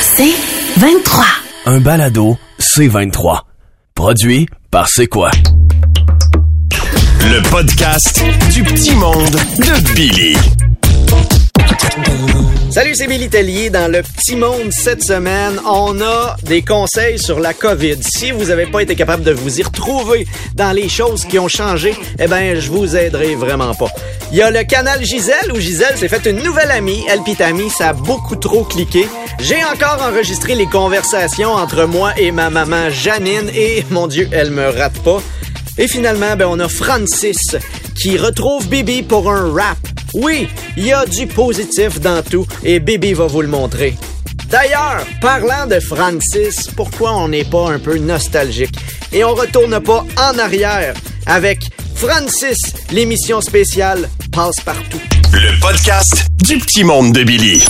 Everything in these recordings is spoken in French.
C'est 23. Un balado C23. Produit par C'est quoi? Le podcast du petit monde de Billy. Salut, c'est Billy Tellier. Dans le petit monde cette semaine, on a des conseils sur la COVID. Si vous n'avez pas été capable de vous y retrouver dans les choses qui ont changé, eh ben, je vous aiderai vraiment pas. Il y a le canal Gisèle où Gisèle s'est fait une nouvelle amie. Elle pis ça a beaucoup trop cliqué. J'ai encore enregistré les conversations entre moi et ma maman Janine et, mon Dieu, elle me rate pas. Et finalement, ben, on a Francis qui retrouve Bibi pour un rap. Oui, il y a du positif dans tout et Bibi va vous le montrer. D'ailleurs, parlant de Francis, pourquoi on n'est pas un peu nostalgique? Et on retourne pas en arrière avec Francis, l'émission spéciale Passe partout. Le podcast du petit monde de Billy.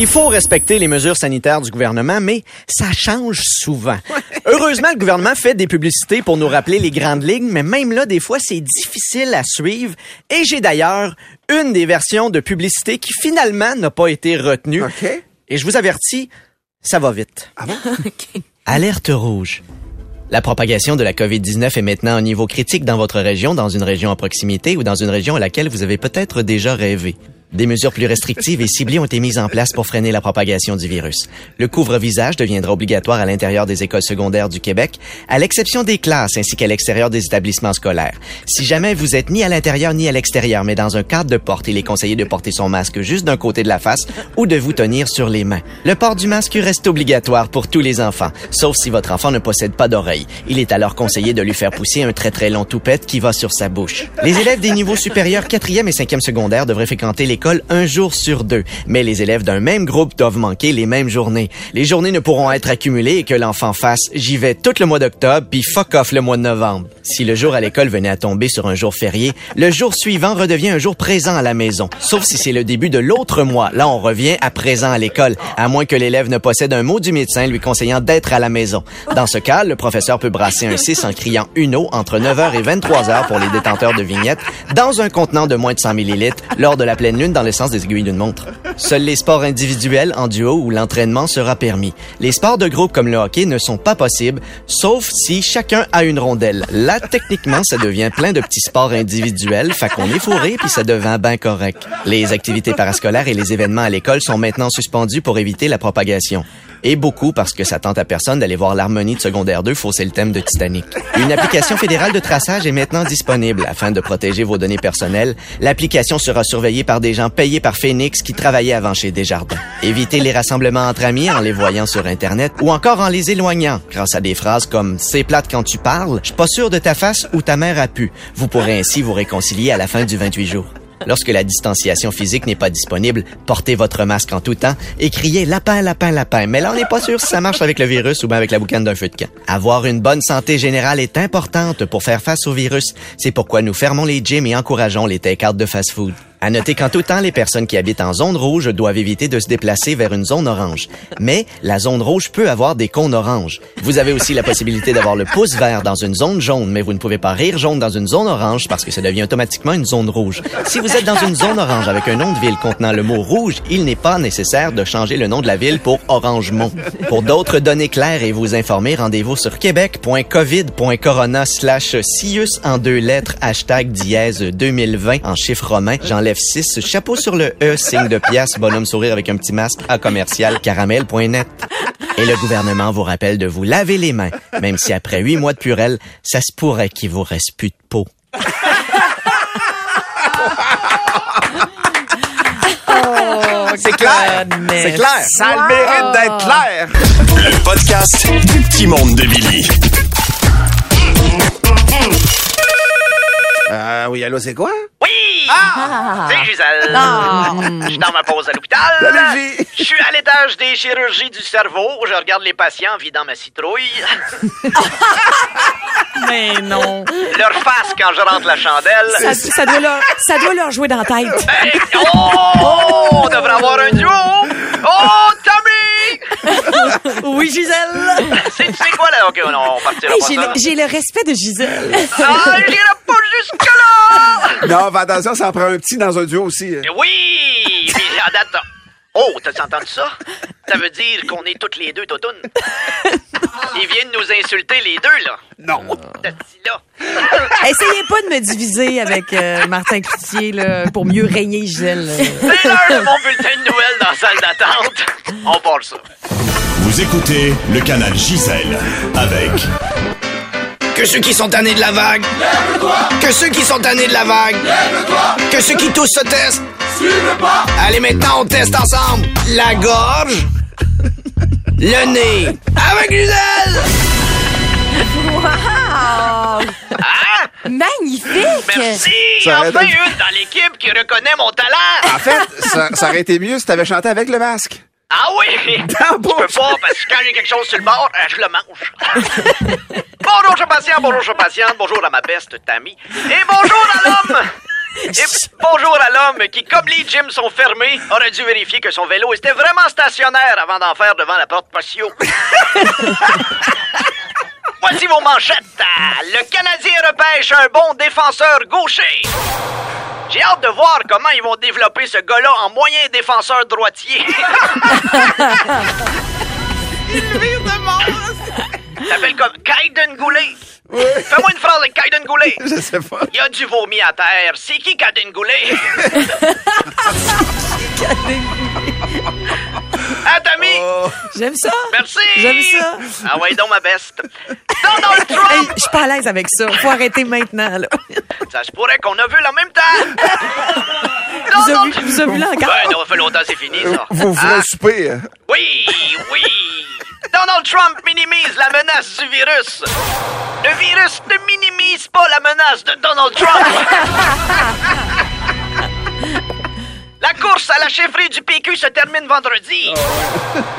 Il faut respecter les mesures sanitaires du gouvernement, mais ça change souvent. Heureusement, le gouvernement fait des publicités pour nous rappeler les grandes lignes, mais même là, des fois, c'est difficile à suivre. Et j'ai d'ailleurs une des versions de publicité qui finalement n'a pas été retenue. Et je vous avertis, ça va vite. Ah bon? Alerte rouge. La propagation de la COVID-19 est maintenant un niveau critique dans votre région, dans une région à proximité ou dans une région à laquelle vous avez peut-être déjà rêvé. Des mesures plus restrictives et ciblées ont été mises en place pour freiner la propagation du virus. Le couvre-visage deviendra obligatoire à l'intérieur des écoles secondaires du Québec, à l'exception des classes ainsi qu'à l'extérieur des établissements scolaires. Si jamais vous êtes ni à l'intérieur ni à l'extérieur, mais dans un cadre de porte, il est conseillé de porter son masque juste d'un côté de la face ou de vous tenir sur les mains. Le port du masque reste obligatoire pour tous les enfants, sauf si votre enfant ne possède pas d'oreille. Il est alors conseillé de lui faire pousser un très très long toupette qui va sur sa bouche. Les élèves des niveaux supérieurs 4e et 5e secondaire devraient fréquenter un jour sur deux, mais les élèves d'un même groupe doivent manquer les mêmes journées. Les journées ne pourront être accumulées que l'enfant fasse j'y vais tout le mois d'octobre puis fuck off le mois de novembre. Si le jour à l'école venait à tomber sur un jour férié, le jour suivant redevient un jour présent à la maison. Sauf si c'est le début de l'autre mois. Là, on revient à présent à l'école, à moins que l'élève ne possède un mot du médecin lui conseillant d'être à la maison. Dans ce cas, le professeur peut brasser un 6 en criant UNO entre 9h et 23h pour les détenteurs de vignettes dans un contenant de moins de 100 ml lors de la pleine lune dans le sens des aiguilles d'une montre. Seuls les sports individuels en duo où l'entraînement sera permis. Les sports de groupe comme le hockey ne sont pas possibles, sauf si chacun a une rondelle. Là, techniquement, ça devient plein de petits sports individuels, fait qu'on est fourré puis ça devient ben correct. Les activités parascolaires et les événements à l'école sont maintenant suspendus pour éviter la propagation. Et beaucoup parce que ça tente à personne d'aller voir l'harmonie de secondaire 2 fausser le thème de Titanic. Une application fédérale de traçage est maintenant disponible afin de protéger vos données personnelles. L'application sera surveillée par des gens payés par Phoenix qui avant chez Desjardins. Évitez les rassemblements entre amis en les voyant sur Internet ou encore en les éloignant grâce à des phrases comme c'est plate quand tu parles, je suis pas sûr de ta face ou ta mère a pu. Vous pourrez ainsi vous réconcilier à la fin du 28 jours. Lorsque la distanciation physique n'est pas disponible, portez votre masque en tout temps et criez lapin, lapin, lapin. Mais là, on n'est pas sûr si ça marche avec le virus ou bien avec la boucane d'un feu de camp. Avoir une bonne santé générale est importante pour faire face au virus. C'est pourquoi nous fermons les gyms et encourageons les take-out de fast-food. À noter qu'en tout temps, les personnes qui habitent en zone rouge doivent éviter de se déplacer vers une zone orange. Mais la zone rouge peut avoir des cônes oranges. Vous avez aussi la possibilité d'avoir le pouce vert dans une zone jaune, mais vous ne pouvez pas rire jaune dans une zone orange parce que ça devient automatiquement une zone rouge. Si vous êtes dans une zone orange avec un nom de ville contenant le mot rouge, il n'est pas nécessaire de changer le nom de la ville pour Orangemont. Pour d'autres données claires et vous informer, rendez-vous sur québec.covid.corona slash en deux lettres hashtag dièse 2020 en chiffre romain. J'enlève 6, chapeau sur le E, signe de pièce, bonhomme sourire avec un petit masque à commercial caramel.net. Et le gouvernement vous rappelle de vous laver les mains, même si après huit mois de purelle, ça se pourrait qu'il vous reste plus de peau. C'est clair. C'est clair. Ça le mérite d'être clair. Le podcast du petit monde de Billy. Euh, oui, allô, c'est quoi? Oui! C'est Gisèle. Je suis dans ma pause à l'hôpital. Je suis à l'étage des chirurgies du cerveau. Je regarde les patients vidant ma citrouille. Mais non. Leur face quand je rentre la chandelle. Ça, ça doit leur, ça doit leur jouer dans la tête. Ben, oh! On devrait avoir un duo! Oh, Tommy! Oui, Gisèle. C'est, tu sais quoi, là? OK, on, on partira Hey, pas j'ai, le, j'ai le respect de Gisèle. Ah, j'irai pas jusque-là! Non, fais attention, ça en prend un petit dans un duo aussi. hein. Oui! Puis à date... Oh, t'as entendu ça? Ça veut dire qu'on est toutes les deux totounes. Ils viennent nous insulter les deux, là. Non. là? Essayez pas de me diviser avec euh, Martin Cloutier là, pour mieux régner Gisèle. C'est l'heure de mon bulletin de nouvelles dans la salle d'attente. On part ça. Vous écoutez le canal Gisèle avec Que ceux qui sont tannés de la vague. Que ceux qui sont tannés de la vague. Que ceux qui tous se testent. Allez, maintenant, on teste ensemble. La gorge. Le nez. Avec Gisèle. Wow! Magnifique! Merci! Ça enfin été- une dans l'équipe qui reconnaît mon talent! En fait, ça, ça aurait été mieux si t'avais chanté avec le masque. Ah oui! Dans Je peux bouche. pas, parce que quand j'ai quelque chose sur le bord, euh, je le mange. bonjour, je patient, bonjour, je patiente, bonjour à ma beste Tammy. Et bonjour à l'homme! Et bonjour à l'homme qui, comme les gyms sont fermés, aurait dû vérifier que son vélo était vraiment stationnaire avant d'en faire devant la porte patio. Voici vos manchettes. Ah, Le Canadien repêche un bon défenseur gaucher. J'ai hâte de voir comment ils vont développer ce gars-là en moyen défenseur droitier. Il s'appelle comme Kaiden Goulet. Fais-moi une phrase avec Kaiden Goulet. Je sais pas. Il y a du vomi à terre. C'est qui Kaiden Goulet? ah, Tammy! J'aime ça! Merci! J'aime ça! Ah ouais, donc ma beste. Donald Hey, Trump! je suis pas à l'aise avec ça. Faut arrêter maintenant, là. Ça se pourrait qu'on a vu en même temps. Vous avez vu, vous avez vu là encore? Ben, ça fait longtemps, c'est fini, ça. Vous Ah, voulez souper. euh? Oui, oui. Donald Trump minimise la menace du virus. Le virus ne minimise pas la menace de Donald Trump. La course à la chefferie du PQ se termine vendredi.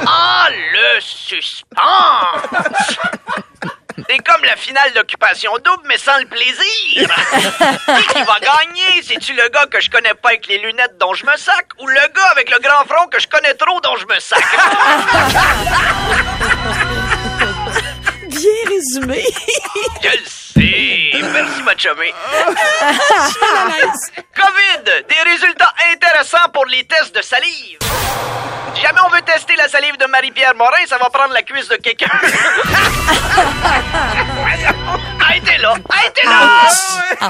Ah, le suspense! C'est comme la finale d'occupation double, mais sans le plaisir. Qui qui va gagner? C'est-tu le gars que je connais pas avec les lunettes dont je me sac ou le gars avec le grand front que je connais trop dont je me sac? Bien résumé. Je le sais. Merci, ma chumée. COVID, des résultats intéressants pour les tests de salive. Si jamais on veut tester la salive de Marie-Pierre Morin, ça va prendre la cuisse de quelqu'un. Arrêtez là! Arrêtez là!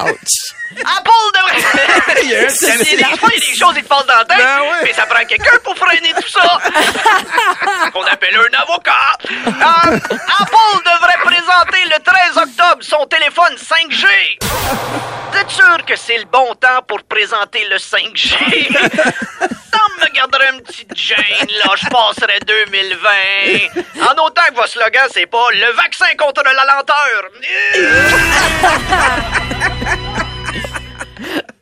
Ouch. Apple devrait... Il y a un Des fois, il y a des choses qui te passent dans la tête, Ben ouais. mais ça prend quelqu'un pour freiner tout ça. Qu'on appelle un avocat. Euh, Apple devrait présenter le 13 octobre son téléphone 5G. T'es sûr que c'est le bon temps pour présenter le 5G? Ça me garderait une petite gêne, là. Je passerais 2020. En autant que votre slogan, c'est pas le vaccin contre la lenteur.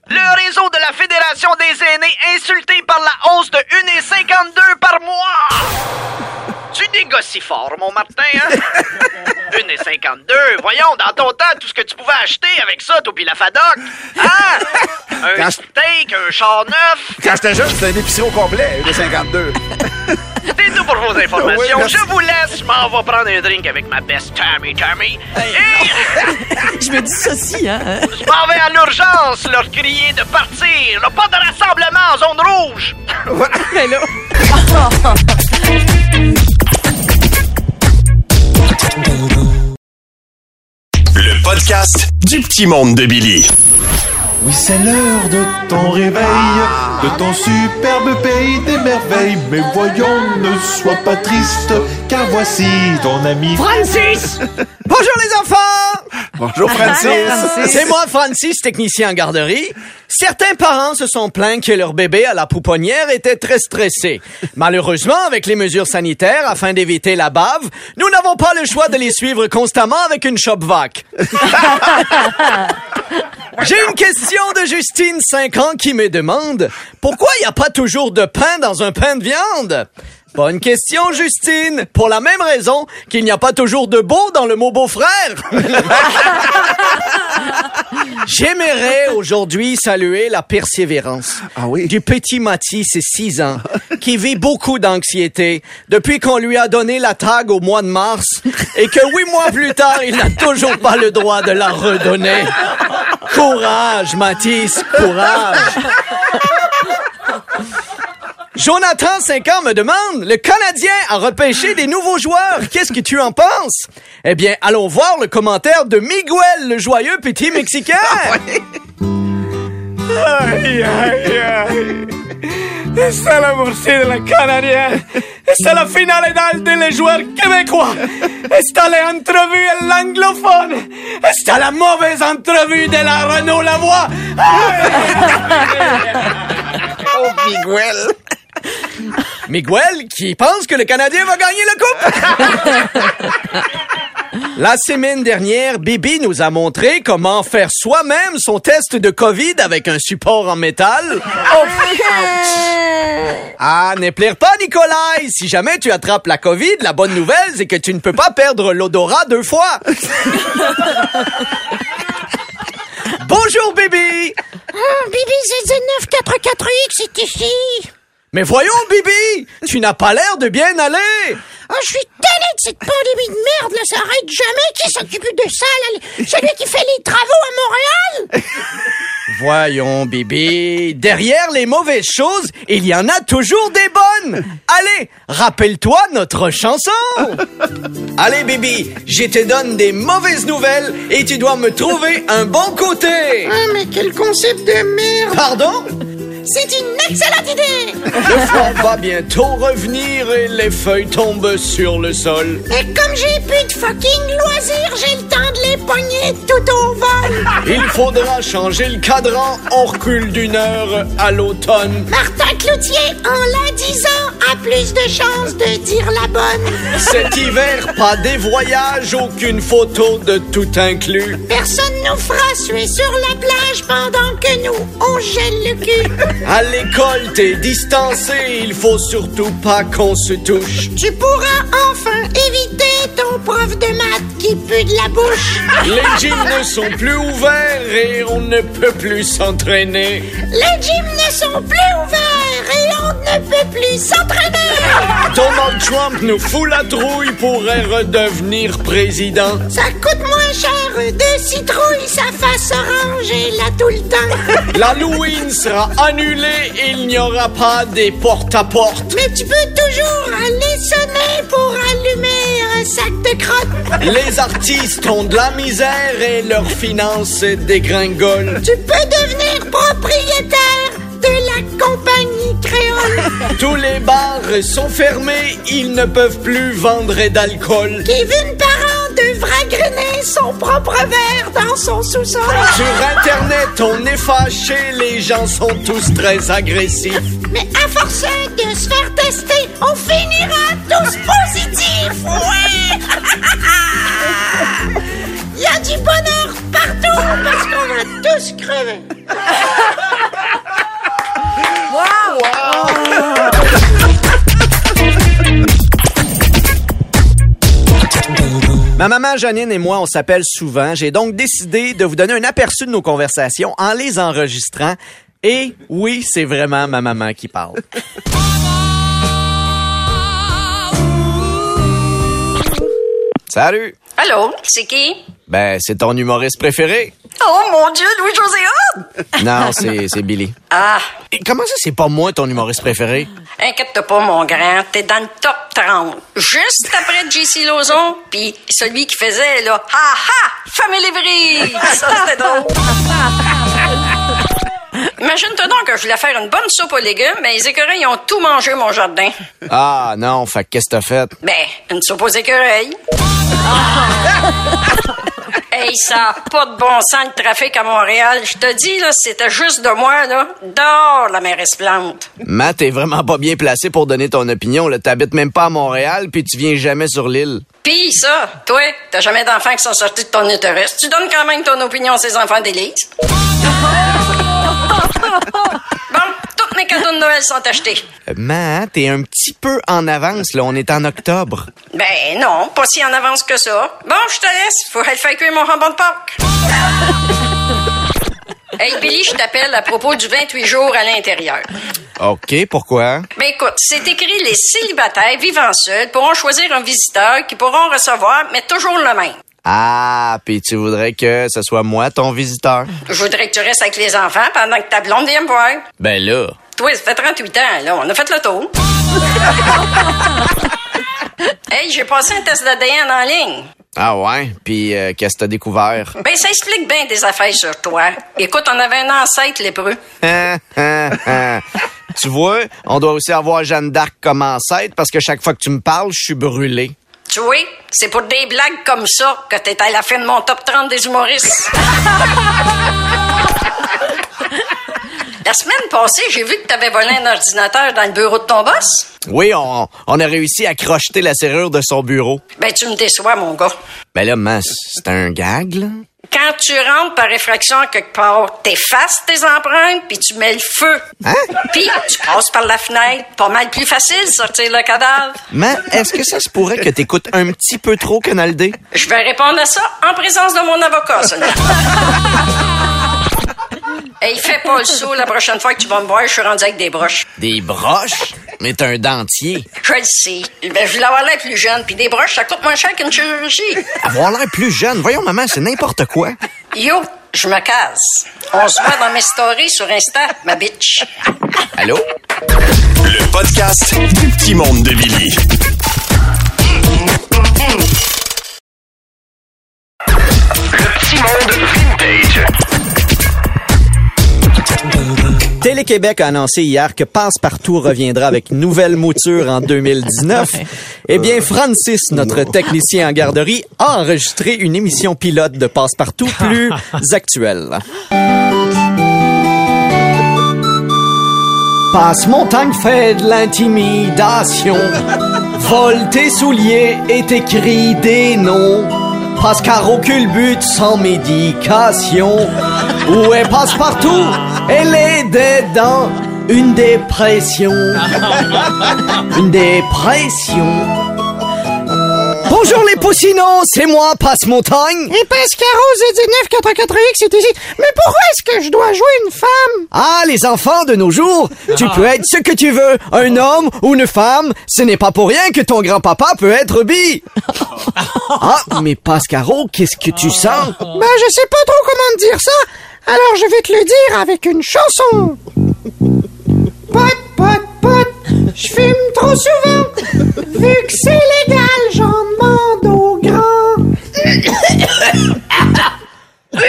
Le réseau de la Fédération des aînés insulté par la hausse de 1,52 par mois. Tu négocies fort, mon Martin, hein? 1,52. Voyons, dans ton temps, tout ce que tu pouvais acheter avec ça, toi pis la FADOC. Hein? Un Quand steak, un char neuf. Quand j'étais jeune, c'était un épicerie au complet, de 52. C'est tout pour vos informations. Je vous laisse. Je m'en vais prendre un drink avec ma best Tammy Tammy. Et Je me dis ceci, hein. je m'en vais à l'urgence leur crier de partir. Là, pas de rassemblement en zone rouge. Mais là. le podcast du petit monde de Billy. Oui, c'est l'heure de ton réveil, de ton superbe pays des merveilles. Mais voyons, ne sois pas triste, car voici ton ami Francis! Bonjour les enfants! Bonjour, Francis. C'est moi, Francis, technicien en garderie. Certains parents se sont plaints que leur bébé à la pouponnière était très stressé. Malheureusement, avec les mesures sanitaires, afin d'éviter la bave, nous n'avons pas le choix de les suivre constamment avec une shop vac. J'ai une question de Justine, 5 ans, qui me demande pourquoi il n'y a pas toujours de pain dans un pain de viande? Bonne question, Justine. Pour la même raison qu'il n'y a pas toujours de beau dans le mot beau-frère. J'aimerais aujourd'hui saluer la persévérance Ah oui? du petit Mathis, 6 ans, qui vit beaucoup d'anxiété depuis qu'on lui a donné la tag au mois de mars et que huit mois plus tard, il n'a toujours pas le droit de la redonner. Courage, Mathis, courage. Jonathan, 5 ans, me demande, le Canadien a repêché des nouveaux joueurs. Qu'est-ce que tu en penses? Eh bien, allons voir le commentaire de Miguel, le joyeux petit Mexicain. Ay, ay, ay. Está la morcilla de la Canadienne. Está la finalidad de les joueurs québécois. Está la entrevue à l'anglophone. Está la mauvaise entrevue de la Renault Lavoie. Oh, Miguel. Miguel qui pense que le Canadien va gagner la coupe? La semaine dernière, Bibi nous a montré comment faire soi-même son test de COVID avec un support en métal. Oh, ah, ne plaire pas, Nikolai. Si jamais tu attrapes la COVID, la bonne nouvelle, c'est que tu ne peux pas perdre l'odorat deux fois. Bonjour, Bibi. Bibi Z9448, c'est ici. Mais voyons, Bibi, tu n'as pas l'air de bien aller. Oh, je suis tanné de cette pandémie de merde, là, ça arrête jamais. Qui s'occupe de ça, là? Celui qui fait les travaux à Montréal? Voyons, Bibi, derrière les mauvaises choses, il y en a toujours des bonnes. Allez, rappelle-toi notre chanson. Allez, Bibi, je te donne des mauvaises nouvelles et tu dois me trouver un bon côté. Ah, mais quel concept de merde! Pardon? C'est une excellente idée! Le froid va bientôt revenir et les feuilles tombent sur le sol. Et comme j'ai plus de fucking loisirs, j'ai le temps de les pogner tout au vol! Il faudra changer le cadran, on recule d'une heure à l'automne. Martin Cloutier, en la disant, a plus de chances de dire la bonne. Cet hiver, pas des voyages, aucune photo de tout inclus. Personne nous fera suer sur la plage pendant que nous, on gèle le cul. À l'école, t'es distancé, il faut surtout pas qu'on se touche. Tu pourras enfin éviter ton prof de maths qui pue de la bouche. Les gyms ne sont plus ouverts et on ne peut plus s'entraîner. Les gyms ne sont plus ouverts et on ne peut plus s'entraîner. Donald Trump nous fout la trouille, pourrait redevenir président. Ça coûte moins cher de citrouille sa face orange et là tout le temps. L'Halloween sera annulé et il n'y aura pas des porte-à-porte. Mais tu peux toujours aller sonner pour allumer un sac de crottes. Les artistes ont de la misère et leurs finances dégringolent. Tu peux devenir propriétaire de la compagnie créole. Tous les bars sont fermés, ils ne peuvent plus vendre d'alcool. Kevin devra grainer son propre verre dans son sous-sol. Sur Internet, on est fâché, les gens sont tous très agressifs. Mais à force de se faire tester, on finira tous positifs. Ouais! Il y a du bonheur partout parce qu'on va tous crever. Ma maman Janine et moi, on s'appelle souvent. J'ai donc décidé de vous donner un aperçu de nos conversations en les enregistrant. Et oui, c'est vraiment ma maman qui parle. Salut! Allô, c'est qui? Ben, c'est ton humoriste préféré? Oh mon Dieu, Louis-José Hood! Non, c'est c'est Billy. Ah, Et comment ça, c'est pas moi ton humoriste préféré? inquiète-toi pas, mon grand, t'es dans le top 30. Juste après JC Lauzon, puis celui qui faisait, là, ha ha, Famille Lévry! Ça, c'était drôle. Imagine-toi donc que je voulais faire une bonne soupe aux légumes, mais les écureuils ont tout mangé mon jardin. Ah non, fait que qu'est-ce que t'as fait? Ben, une soupe aux écureuils. hey, ça a pas de bon sens le trafic à Montréal. Je te dis, là, c'était juste de moi, là. Dehors, la mer Esplante. Matt, t'es vraiment pas bien placé pour donner ton opinion. Là, t'habites même pas à Montréal, puis tu viens jamais sur l'île. Pis ça, toi, t'as jamais d'enfants qui sont sortis de ton utérus. Tu donnes quand même ton opinion à ces enfants d'élite. bon, cadeaux de Noël sont achetés. Euh, Matt, t'es un petit peu en avance, là. On est en octobre. Ben non, pas si en avance que ça. Bon, je te laisse. Faut aller faire cuire mon jambon de Pâques. hey Billy, je t'appelle à propos du 28 jours à l'intérieur. OK, pourquoi? Ben écoute, c'est écrit les célibataires vivant seuls pourront choisir un visiteur qui pourront recevoir, mais toujours le même. Ah, puis tu voudrais que ce soit moi ton visiteur? Je voudrais que tu restes avec les enfants pendant que ta blonde vient me voir. Ben là. Toi, ça fait 38 ans, là. On a fait le tour. hey, j'ai passé un test d'ADN en ligne. Ah ouais? Puis euh, qu'est-ce que t'as découvert? Ben, ça explique bien des affaires sur toi. Écoute, on avait un ancêtre lépreux. tu vois, on doit aussi avoir Jeanne d'Arc comme ancêtre parce que chaque fois que tu me parles, je suis brûlé. Tu vois, c'est pour des blagues comme ça que t'es à la fin de mon top 30 des humoristes. La semaine passée, j'ai vu que t'avais volé un ordinateur dans le bureau de ton boss. Oui, on, on a réussi à crocheter la serrure de son bureau. Ben, tu me déçois, mon gars. Ben là, man, c'est un gag, là? Quand tu rentres par réfraction quelque part, t'effaces tes empreintes, puis tu mets le feu. Hein? Puis tu passes par la fenêtre. Pas mal plus facile de sortir le cadavre. Mais est-ce que ça se pourrait que t'écoutes un petit peu trop Canal D? Je vais répondre à ça en présence de mon avocat, seulement. Hey, fais pas le saut la prochaine fois que tu vas me voir, je suis rendu avec des broches. Des broches? Mais t'as un dentier. Je le sais. Ben, je voulais avoir l'air plus jeune, puis des broches, ça coûte moins cher qu'une chirurgie. Avoir l'air plus jeune? Voyons, maman, c'est n'importe quoi. Yo, je me casse. On se voit dans mes stories sur Insta, ma bitch. Allô? Le podcast du petit monde de Billy. Le petit monde vintage. Télé-Québec a annoncé hier que Passe-Partout reviendra avec nouvelle mouture en 2019. Eh bien, Francis, notre technicien en garderie, a enregistré une émission pilote de Passe-Partout plus actuelle. Passe-Montagne fait de l'intimidation. Vole tes souliers et t'écris des noms. Passe-Caro culbute sans médication. Où est Passe-Partout? Elle est dedans. Une dépression. Une dépression. Bonjour les poussinots, c'est moi, Passe-Montagne. Et Pascaro Z944X est ici. Mais pourquoi est-ce que je dois jouer une femme? Ah, les enfants de nos jours, tu peux être ce que tu veux, un homme ou une femme. Ce n'est pas pour rien que ton grand-papa peut être bi. Ah, mais Pascaro, qu'est-ce que tu sens? Ben, je sais pas trop comment te dire ça. Alors, je vais te le dire avec une chanson. Pot, pot, pot, je fume trop souvent. Vu que c'est légal, j'en.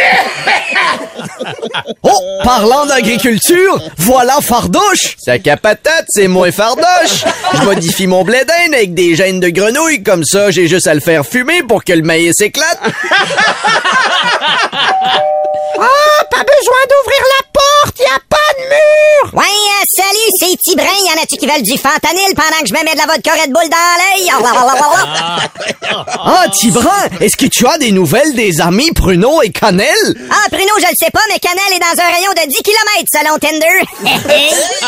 Oh, parlant d'agriculture, voilà Fardouche. Sac à patate, c'est moins Fardoche. Je modifie mon blé d'Inde avec des gènes de grenouille, comme ça j'ai juste à le faire fumer pour que le maïs éclate. Ah, pas besoin d'ouvrir la Ouais, euh, salut, c'est Tibrin. Y en a-tu qui veulent du fentanyl pendant que je me mets de la vodka Red Bull dans l'œil? Ah, Tibrin, est-ce que tu as des nouvelles des amis Pruneau et Cannelle? Ah, Pruno, je le sais pas, mais Canel est dans un rayon de 10 km selon Tinder.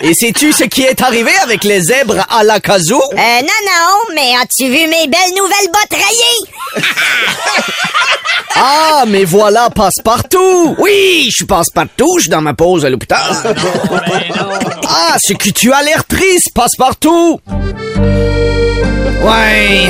Et sais-tu ce qui est arrivé avec les zèbres à la casou? euh, non, non, mais as-tu vu mes belles nouvelles bottes rayées? Ah, mais voilà Passe-Partout! Oui, je suis Passe-Partout, je suis dans ma pause à l'hôpital. Ah, c'est que tu as l'air triste, Passe-Partout! Ouais.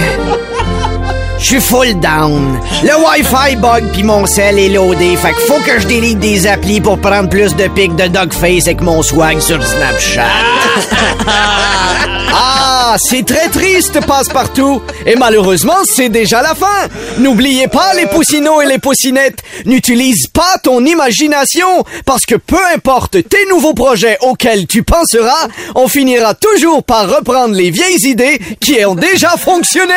Je suis full down. Le Wi-Fi bug puis mon sel est loadé. Fait que faut que je délite des applis pour prendre plus de pics de Dogface avec mon swag sur Snapchat. Ah, c'est très triste, passe-partout. Et malheureusement, c'est déjà la fin. N'oubliez pas, les poussinots et les poussinettes, n'utilise pas ton imagination, parce que peu importe tes nouveaux projets auxquels tu penseras, on finira toujours par reprendre les vieilles idées qui ont déjà fonctionné.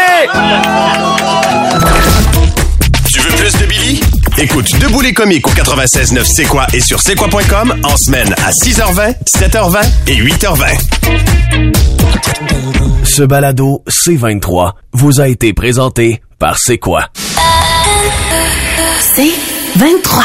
Tu veux plus de Billy? Écoute Debout les comiques au 96.9 C'est quoi et sur c'est quoi.com en semaine à 6h20, 7h20 et 8h20. Ce balado C23 vous a été présenté par C'est quoi? C'est 23.